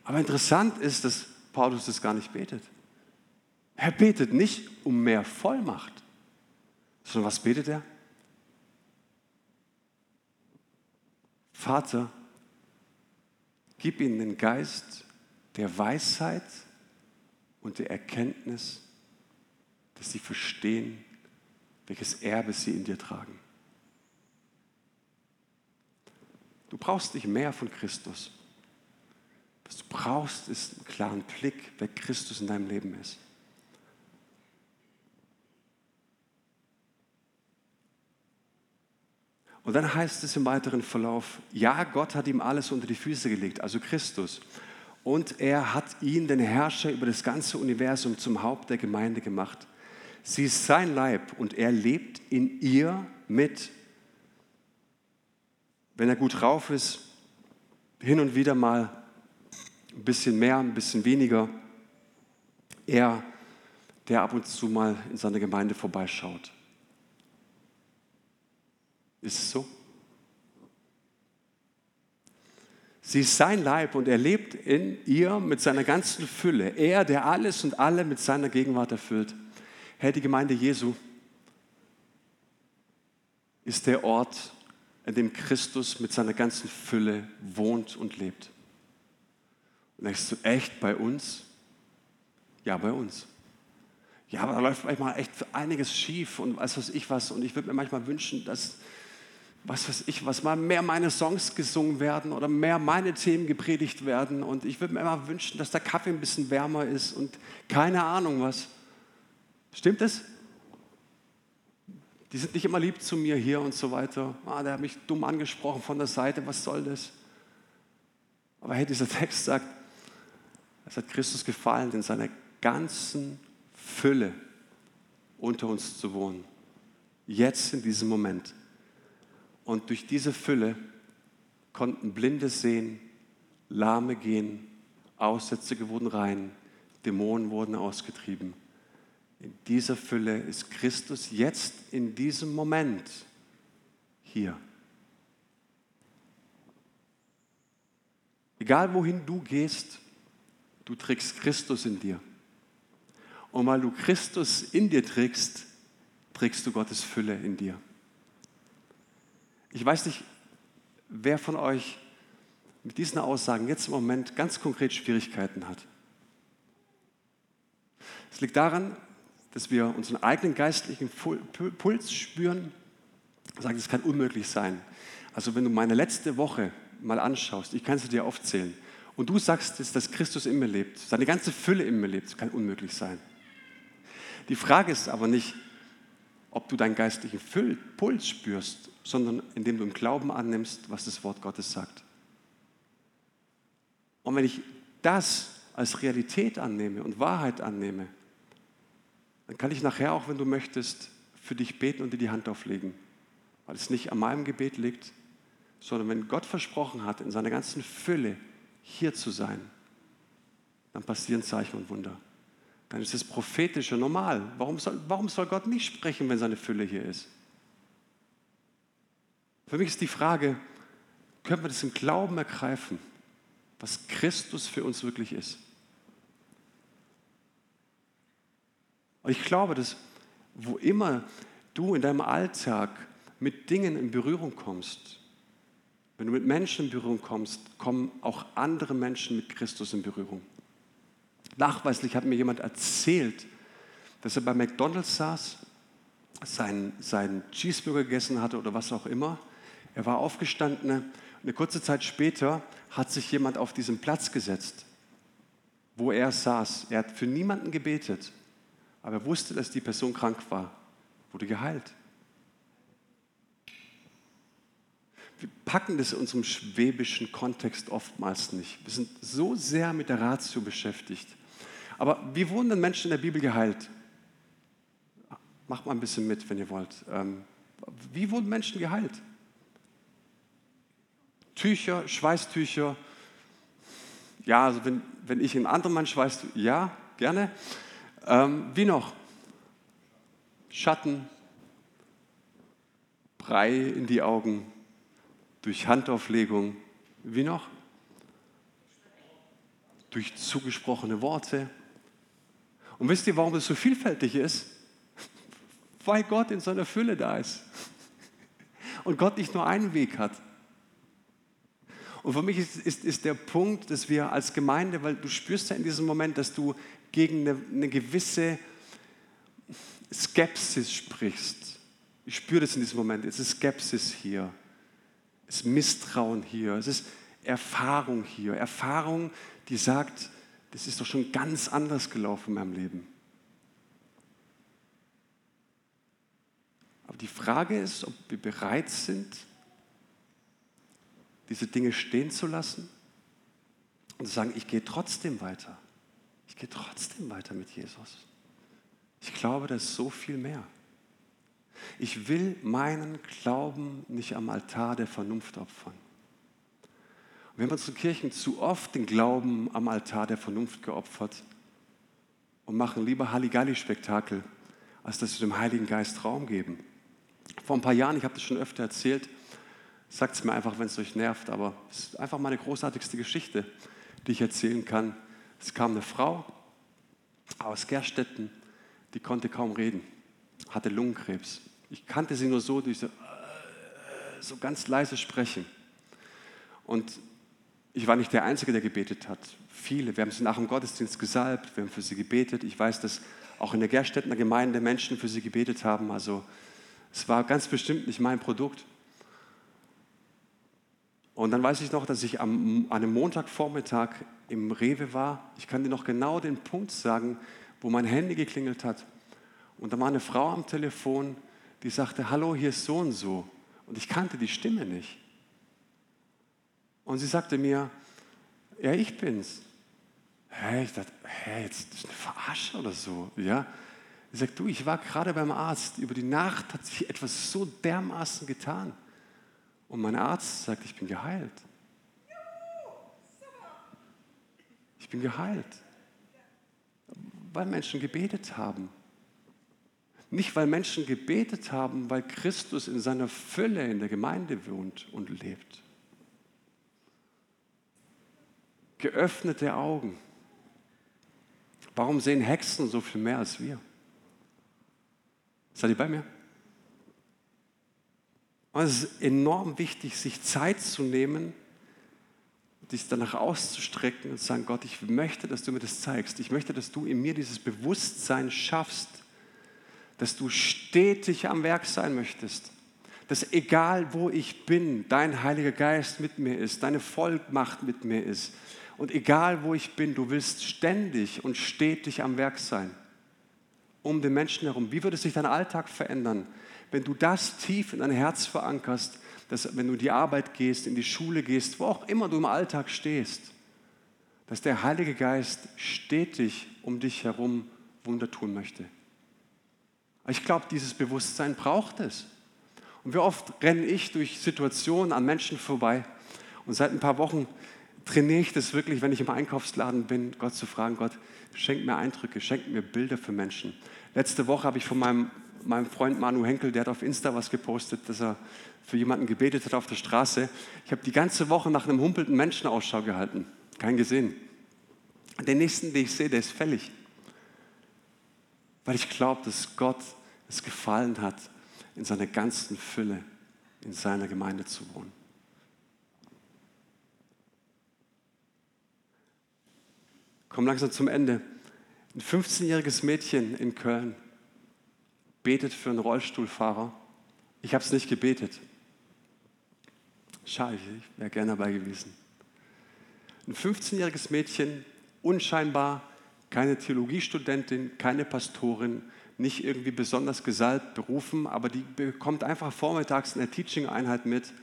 Aber interessant ist, dass Paulus das gar nicht betet. Er betet nicht um mehr Vollmacht, sondern was betet er? Vater, gib ihnen den Geist der Weisheit und der Erkenntnis, dass sie verstehen, welches Erbe sie in dir tragen. Du brauchst nicht mehr von Christus. Was du brauchst, ist einen klaren Blick, wer Christus in deinem Leben ist. Und dann heißt es im weiteren Verlauf, ja, Gott hat ihm alles unter die Füße gelegt, also Christus. Und er hat ihn, den Herrscher über das ganze Universum, zum Haupt der Gemeinde gemacht. Sie ist sein Leib und er lebt in ihr mit. Wenn er gut drauf ist, hin und wieder mal ein bisschen mehr, ein bisschen weniger. Er, der ab und zu mal in seiner Gemeinde vorbeischaut. Ist es so? Sie ist sein Leib und er lebt in ihr mit seiner ganzen Fülle. Er, der alles und alle mit seiner Gegenwart erfüllt. Herr, die Gemeinde Jesu ist der Ort, an dem Christus mit seiner ganzen Fülle wohnt und lebt. Und denkst du, echt bei uns? Ja, bei uns. Ja, aber da läuft manchmal echt einiges schief und weiß was ich was. Und ich würde mir manchmal wünschen, dass was weiß ich, was mal mehr meine Songs gesungen werden oder mehr meine Themen gepredigt werden. Und ich würde mir immer wünschen, dass der Kaffee ein bisschen wärmer ist und keine Ahnung was. Stimmt es? Die sind nicht immer lieb zu mir hier und so weiter. Ah, der hat mich dumm angesprochen von der Seite, was soll das? Aber hey, dieser [LAUGHS] Text sagt, es hat Christus gefallen, in seiner ganzen Fülle unter uns zu wohnen. Jetzt in diesem Moment. Und durch diese Fülle konnten Blinde sehen, Lahme gehen, Aussätzige wurden rein, Dämonen wurden ausgetrieben. In dieser Fülle ist Christus jetzt in diesem Moment hier. Egal wohin du gehst, du trägst Christus in dir. Und weil du Christus in dir trägst, trägst du Gottes Fülle in dir. Ich weiß nicht, wer von euch mit diesen Aussagen jetzt im Moment ganz konkret Schwierigkeiten hat. Es liegt daran, dass wir unseren eigenen geistlichen Puls spüren. Sagen, das kann unmöglich sein. Also wenn du meine letzte Woche mal anschaust, ich kann sie dir aufzählen, und du sagst, dass Christus in mir lebt, seine ganze Fülle in mir lebt, das kann unmöglich sein. Die Frage ist aber nicht, ob du deinen geistlichen Puls spürst, sondern indem du im Glauben annimmst, was das Wort Gottes sagt. Und wenn ich das als Realität annehme und Wahrheit annehme, dann kann ich nachher auch, wenn du möchtest, für dich beten und dir die Hand auflegen, weil es nicht an meinem Gebet liegt, sondern wenn Gott versprochen hat, in seiner ganzen Fülle hier zu sein, dann passieren Zeichen und Wunder. Dann ist es prophetische normal. Warum soll, warum soll Gott nicht sprechen, wenn seine Fülle hier ist? Für mich ist die Frage, können wir das im Glauben ergreifen, was Christus für uns wirklich ist? Und ich glaube, dass wo immer du in deinem Alltag mit Dingen in Berührung kommst, wenn du mit Menschen in Berührung kommst, kommen auch andere Menschen mit Christus in Berührung. Nachweislich hat mir jemand erzählt, dass er bei McDonald's saß, seinen, seinen Cheeseburger gegessen hatte oder was auch immer er war aufgestanden. Eine kurze Zeit später hat sich jemand auf diesen Platz gesetzt, wo er saß. Er hat für niemanden gebetet, aber er wusste, dass die Person krank war, wurde geheilt. Wir packen das in unserem schwäbischen Kontext oftmals nicht. Wir sind so sehr mit der Ratio beschäftigt. Aber wie wurden denn Menschen in der Bibel geheilt? Macht mal ein bisschen mit, wenn ihr wollt. Ähm, Wie wurden Menschen geheilt? Tücher, Schweißtücher. Ja, also wenn, wenn ich einen anderen Mann schweiß, ja, gerne. Ähm, wie noch? Schatten, Brei in die Augen, durch Handauflegung. Wie noch? Durch zugesprochene Worte. Und wisst ihr, warum es so vielfältig ist? [LAUGHS] Weil Gott in seiner Fülle da ist. Und Gott nicht nur einen Weg hat. Und für mich ist, ist, ist der Punkt, dass wir als Gemeinde, weil du spürst ja in diesem Moment, dass du gegen eine, eine gewisse Skepsis sprichst. Ich spüre das in diesem Moment. Es ist Skepsis hier. Es ist Misstrauen hier. Es ist Erfahrung hier. Erfahrung, die sagt, das ist doch schon ganz anders gelaufen in meinem Leben. Aber die Frage ist, ob wir bereit sind, diese Dinge stehen zu lassen und zu sagen, ich gehe trotzdem weiter. Ich gehe trotzdem weiter mit Jesus. Ich glaube, da ist so viel mehr. Ich will meinen Glauben nicht am Altar der Vernunft opfern. Und wir haben unsere Kirchen zu oft den Glauben am Altar der Vernunft geopfert und machen lieber Halligalli-Spektakel, als dass wir dem Heiligen Geist Raum geben. Vor ein paar Jahren, ich habe das schon öfter erzählt, Sagt es mir einfach, wenn es euch nervt, aber es ist einfach meine großartigste Geschichte, die ich erzählen kann. Es kam eine Frau aus Gerstetten, die konnte kaum reden, hatte Lungenkrebs. Ich kannte sie nur so durch so, äh, so ganz leise sprechen. Und ich war nicht der Einzige, der gebetet hat. Viele. Wir haben sie nach dem Gottesdienst gesalbt, wir haben für sie gebetet. Ich weiß, dass auch in der Gerstettener Gemeinde Menschen für sie gebetet haben. Also es war ganz bestimmt nicht mein Produkt. Und dann weiß ich noch, dass ich am, an einem Montagvormittag im Rewe war. Ich kann dir noch genau den Punkt sagen, wo mein Handy geklingelt hat. Und da war eine Frau am Telefon, die sagte, hallo, hier ist so und so. Und ich kannte die Stimme nicht. Und sie sagte mir, ja, ich bin's. Hä, ich dachte, hä, jetzt ist eine Verarsche oder so. Ja? Sie sagt, du, ich war gerade beim Arzt. Über die Nacht hat sich etwas so dermaßen getan. Und mein Arzt sagt, ich bin geheilt. Ich bin geheilt. Weil Menschen gebetet haben. Nicht, weil Menschen gebetet haben, weil Christus in seiner Fülle in der Gemeinde wohnt und lebt. Geöffnete Augen. Warum sehen Hexen so viel mehr als wir? Seid ihr bei mir? Und es ist enorm wichtig, sich Zeit zu nehmen, dich danach auszustrecken und zu sagen, Gott, ich möchte, dass du mir das zeigst. Ich möchte, dass du in mir dieses Bewusstsein schaffst, dass du stetig am Werk sein möchtest. Dass egal wo ich bin, dein Heiliger Geist mit mir ist, deine Vollmacht mit mir ist. Und egal wo ich bin, du willst ständig und stetig am Werk sein. Um den Menschen herum. Wie würde sich dein Alltag verändern, wenn du das tief in dein Herz verankerst, dass wenn du in die Arbeit gehst, in die Schule gehst, wo auch immer du im Alltag stehst, dass der Heilige Geist stetig um dich herum Wunder tun möchte. Ich glaube, dieses Bewusstsein braucht es. Und wie oft renne ich durch Situationen an Menschen vorbei und seit ein paar Wochen trainiere ich das wirklich, wenn ich im Einkaufsladen bin, Gott zu fragen, Gott, schenk mir Eindrücke, schenk mir Bilder für Menschen. Letzte Woche habe ich von meinem meinem Freund Manu Henkel, der hat auf Insta was gepostet, dass er für jemanden gebetet hat auf der Straße. Ich habe die ganze Woche nach einem humpelnden Menschen Ausschau gehalten. Keinen gesehen. Den nächsten, den ich sehe, der ist fällig. Weil ich glaube, dass Gott es gefallen hat, in seiner ganzen Fülle in seiner Gemeinde zu wohnen. Komm langsam zum Ende. Ein 15-jähriges Mädchen in Köln betet für einen Rollstuhlfahrer. Ich habe es nicht gebetet. Schade, ich wäre gerne dabei gewesen. Ein 15-jähriges Mädchen, unscheinbar, keine Theologiestudentin, keine Pastorin, nicht irgendwie besonders gesalbt, berufen, aber die bekommt einfach vormittags in der Teaching-Einheit mit,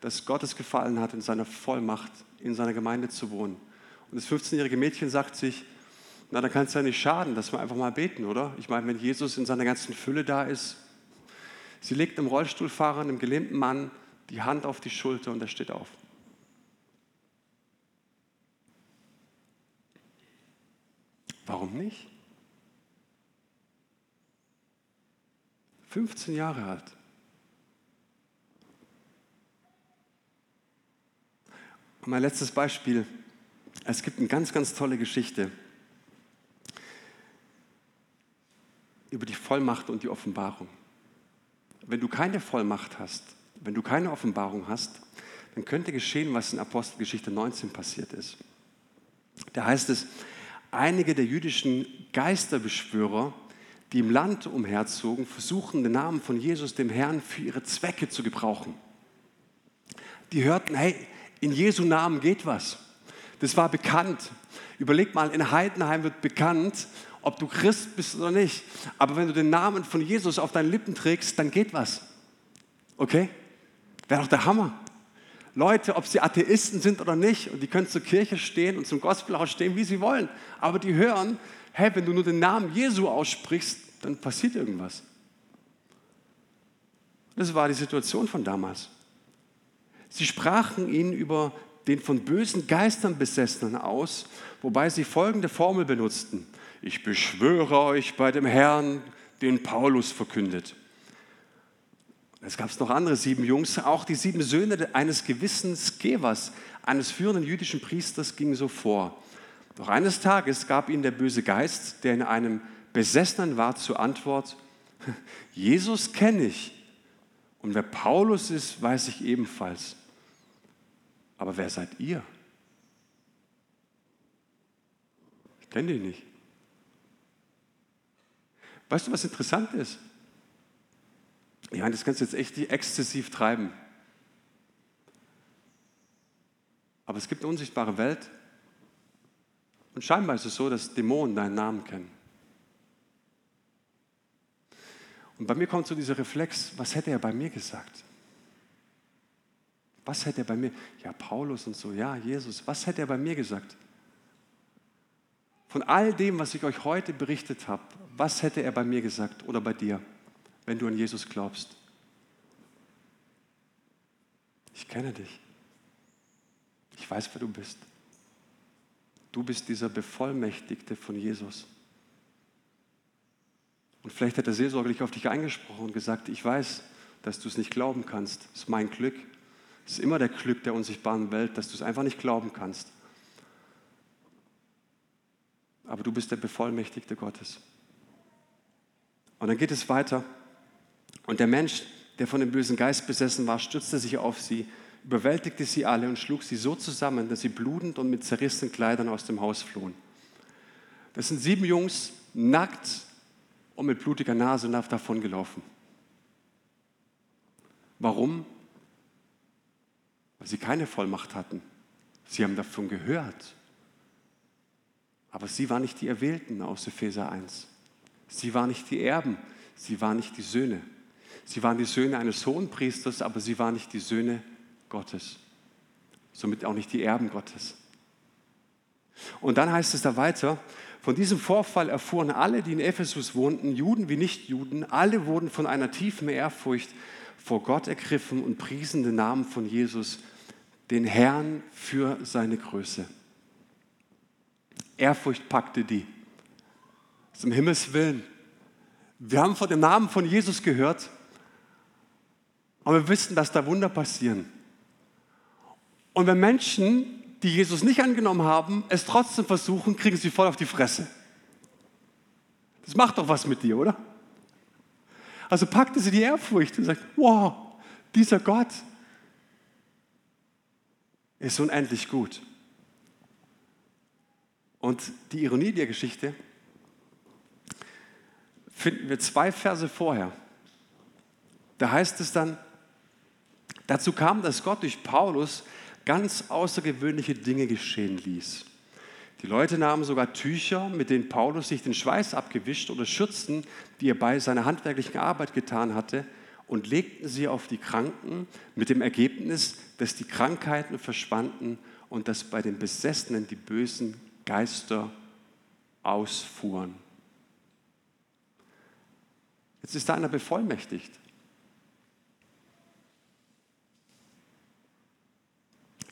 dass Gott es gefallen hat, in seiner Vollmacht in seiner Gemeinde zu wohnen. Und das 15-jährige Mädchen sagt sich, na, dann kann es ja nicht schaden, dass wir einfach mal beten, oder? Ich meine, wenn Jesus in seiner ganzen Fülle da ist, Sie legt einem Rollstuhlfahrer, einem gelähmten Mann, die Hand auf die Schulter und er steht auf. Warum nicht? 15 Jahre alt. Und mein letztes Beispiel. Es gibt eine ganz, ganz tolle Geschichte über die Vollmacht und die Offenbarung. Wenn du keine Vollmacht hast, wenn du keine Offenbarung hast, dann könnte geschehen, was in Apostelgeschichte 19 passiert ist. Da heißt es, einige der jüdischen Geisterbeschwörer, die im Land umherzogen, versuchen den Namen von Jesus, dem Herrn, für ihre Zwecke zu gebrauchen. Die hörten, hey, in Jesu Namen geht was. Das war bekannt. Überleg mal, in Heidenheim wird bekannt, ob du Christ bist oder nicht. Aber wenn du den Namen von Jesus auf deinen Lippen trägst, dann geht was. Okay? Wäre doch der Hammer. Leute, ob sie Atheisten sind oder nicht, und die können zur Kirche stehen und zum Gospelhaus stehen, wie sie wollen, aber die hören, hey, wenn du nur den Namen Jesu aussprichst, dann passiert irgendwas. Das war die Situation von damals. Sie sprachen ihn über den von bösen Geistern besessenen aus, wobei sie folgende Formel benutzten. Ich beschwöre euch bei dem Herrn, den Paulus verkündet. Es gab noch andere sieben Jungs, auch die sieben Söhne eines gewissen Skevas, eines führenden jüdischen Priesters, gingen so vor. Doch eines Tages gab ihnen der böse Geist, der in einem Besessenen war, zur Antwort, [LAUGHS] Jesus kenne ich und wer Paulus ist, weiß ich ebenfalls. Aber wer seid ihr? Ich kenne dich nicht. Weißt du, was interessant ist? Ich meine, das kannst du jetzt echt exzessiv treiben. Aber es gibt eine unsichtbare Welt. Und scheinbar ist es so, dass Dämonen deinen Namen kennen. Und bei mir kommt so dieser Reflex, was hätte er bei mir gesagt? Was hätte er bei mir? Ja, Paulus und so, ja, Jesus, was hätte er bei mir gesagt? Von all dem, was ich euch heute berichtet habe, was hätte er bei mir gesagt oder bei dir? wenn du an Jesus glaubst. Ich kenne dich. Ich weiß, wer du bist. Du bist dieser Bevollmächtigte von Jesus. Und vielleicht hat er seelsorglich auf dich eingesprochen und gesagt, ich weiß, dass du es nicht glauben kannst. Das ist mein Glück. Es ist immer der Glück der unsichtbaren Welt, dass du es einfach nicht glauben kannst. Aber du bist der Bevollmächtigte Gottes. Und dann geht es weiter. Und der Mensch, der von dem bösen Geist besessen war, stürzte sich auf sie, überwältigte sie alle und schlug sie so zusammen, dass sie blutend und mit zerrissenen Kleidern aus dem Haus flohen. Das sind sieben Jungs, nackt und mit blutiger Nase davongelaufen. Warum? Weil sie keine Vollmacht hatten. Sie haben davon gehört. Aber sie waren nicht die Erwählten aus Epheser 1. Sie waren nicht die Erben. Sie waren nicht die Söhne. Sie waren die Söhne eines Hohenpriesters, aber sie waren nicht die Söhne Gottes. Somit auch nicht die Erben Gottes. Und dann heißt es da weiter, von diesem Vorfall erfuhren alle, die in Ephesus wohnten, Juden wie Nichtjuden, alle wurden von einer tiefen Ehrfurcht vor Gott ergriffen und priesen den Namen von Jesus, den Herrn für seine Größe. Ehrfurcht packte die. Zum Himmels Willen. Wir haben von dem Namen von Jesus gehört aber wir wissen, dass da Wunder passieren. Und wenn Menschen, die Jesus nicht angenommen haben, es trotzdem versuchen, kriegen sie voll auf die Fresse. Das macht doch was mit dir, oder? Also packte sie die Ehrfurcht und sagt, wow, dieser Gott ist unendlich gut. Und die Ironie der Geschichte finden wir zwei Verse vorher. Da heißt es dann, Dazu kam, dass Gott durch Paulus ganz außergewöhnliche Dinge geschehen ließ. Die Leute nahmen sogar Tücher, mit denen Paulus sich den Schweiß abgewischt oder Schürzen, die er bei seiner handwerklichen Arbeit getan hatte, und legten sie auf die Kranken mit dem Ergebnis, dass die Krankheiten verschwanden und dass bei den Besessenen die bösen Geister ausfuhren. Jetzt ist da einer bevollmächtigt.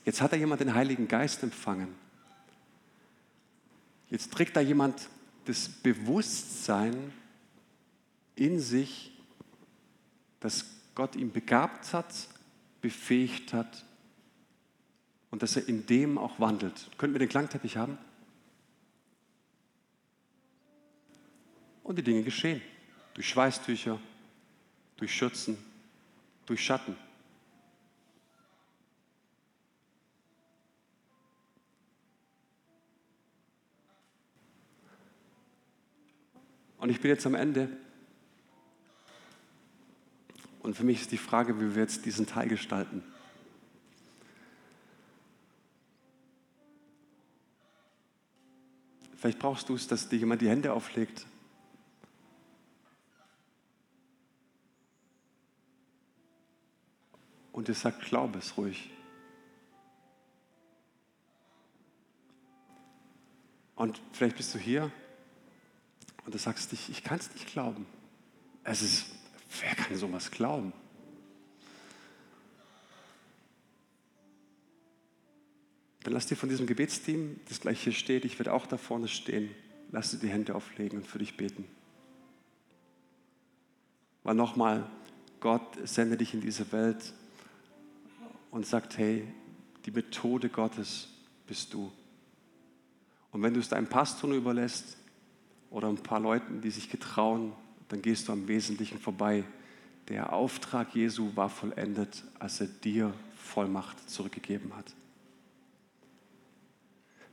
Jetzt hat da jemand den Heiligen Geist empfangen. Jetzt trägt da jemand das Bewusstsein in sich, dass Gott ihn begabt hat, befähigt hat und dass er in dem auch wandelt. Könnten wir den Klangteppich haben? Und die Dinge geschehen. Durch Schweißtücher, durch Schürzen, durch Schatten. Und ich bin jetzt am Ende. Und für mich ist die Frage, wie wir jetzt diesen Teil gestalten. Vielleicht brauchst du es, dass dir jemand die Hände auflegt. Und dir sagt, glaube es ruhig. Und vielleicht bist du hier und du sagst dich, ich kann es nicht glauben. Es ist, wer kann sowas glauben? Dann lass dir von diesem Gebetsteam, das gleich hier steht, ich werde auch da vorne stehen, lass dir die Hände auflegen und für dich beten. Weil nochmal, Gott sende dich in diese Welt und sagt, hey, die Methode Gottes bist du. Und wenn du es deinem Pastor überlässt, oder ein paar Leuten, die sich getrauen, dann gehst du am Wesentlichen vorbei. Der Auftrag Jesu war vollendet, als er dir Vollmacht zurückgegeben hat.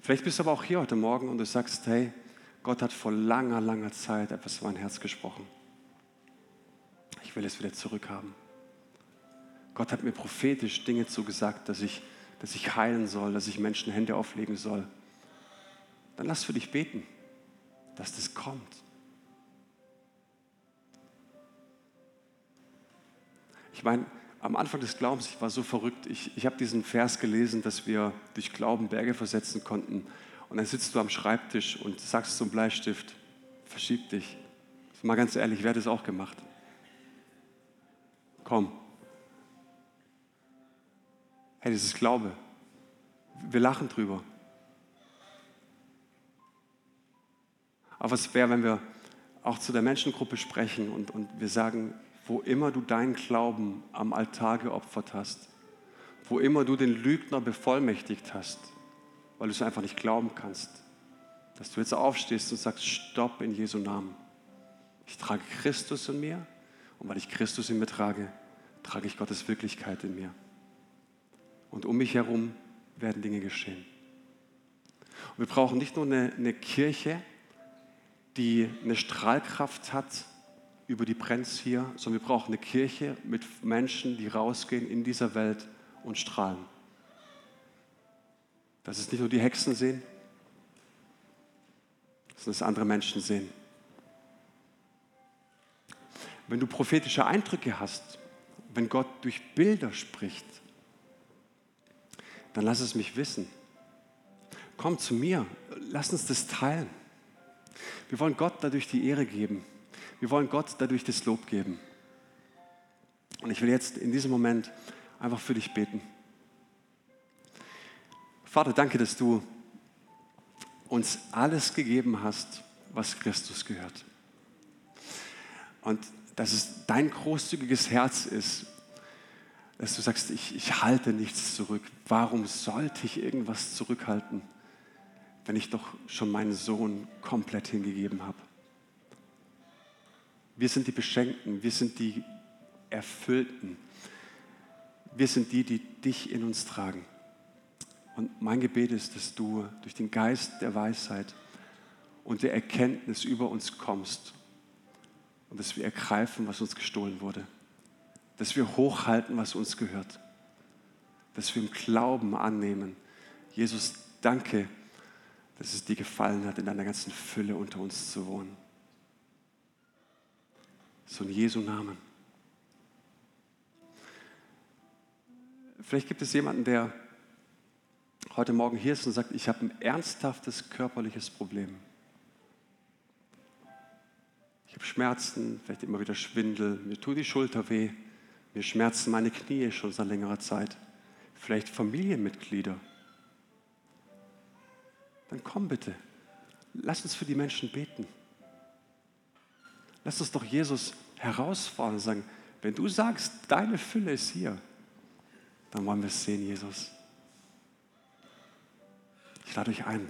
Vielleicht bist du aber auch hier heute Morgen und du sagst, hey, Gott hat vor langer, langer Zeit etwas in mein Herz gesprochen. Ich will es wieder zurückhaben. Gott hat mir prophetisch Dinge zugesagt, dass ich, dass ich heilen soll, dass ich Menschen Hände auflegen soll. Dann lass für dich beten dass das kommt. Ich meine, am Anfang des Glaubens, ich war so verrückt, ich, ich habe diesen Vers gelesen, dass wir durch Glauben Berge versetzen konnten. Und dann sitzt du am Schreibtisch und sagst zum Bleistift, verschieb dich. Mal ganz ehrlich, wer hat das auch gemacht? Komm. Hey, das ist Glaube. Wir lachen drüber. Aber was wäre, wenn wir auch zu der Menschengruppe sprechen und, und wir sagen, wo immer du deinen Glauben am Altar geopfert hast, wo immer du den Lügner bevollmächtigt hast, weil du es einfach nicht glauben kannst, dass du jetzt aufstehst und sagst, stopp in Jesu Namen. Ich trage Christus in mir und weil ich Christus in mir trage, trage ich Gottes Wirklichkeit in mir. Und um mich herum werden Dinge geschehen. Und wir brauchen nicht nur eine, eine Kirche, die eine Strahlkraft hat über die Brenz hier, sondern wir brauchen eine Kirche mit Menschen, die rausgehen in dieser Welt und strahlen. Dass es nicht nur die Hexen sehen, sondern dass andere Menschen sehen. Wenn du prophetische Eindrücke hast, wenn Gott durch Bilder spricht, dann lass es mich wissen. Komm zu mir, lass uns das teilen. Wir wollen Gott dadurch die Ehre geben. Wir wollen Gott dadurch das Lob geben. Und ich will jetzt in diesem Moment einfach für dich beten. Vater, danke, dass du uns alles gegeben hast, was Christus gehört. Und dass es dein großzügiges Herz ist, dass du sagst, ich, ich halte nichts zurück. Warum sollte ich irgendwas zurückhalten? wenn ich doch schon meinen Sohn komplett hingegeben habe? Wir sind die Beschenkten, wir sind die Erfüllten. Wir sind die, die dich in uns tragen. Und mein Gebet ist, dass du durch den Geist der Weisheit und der Erkenntnis über uns kommst und dass wir ergreifen, was uns gestohlen wurde. Dass wir hochhalten, was uns gehört. Dass wir im Glauben annehmen. Jesus, danke dass es dir gefallen hat, in deiner ganzen Fülle unter uns zu wohnen. So in Jesu Namen. Vielleicht gibt es jemanden, der heute Morgen hier ist und sagt, ich habe ein ernsthaftes körperliches Problem. Ich habe Schmerzen, vielleicht immer wieder Schwindel, mir tut die Schulter weh, mir schmerzen meine Knie schon seit längerer Zeit. vielleicht Familienmitglieder. Dann komm bitte. Lass uns für die Menschen beten. Lass uns doch Jesus herausfordern und sagen, wenn du sagst, deine Fülle ist hier, dann wollen wir es sehen, Jesus. Ich lade euch ein.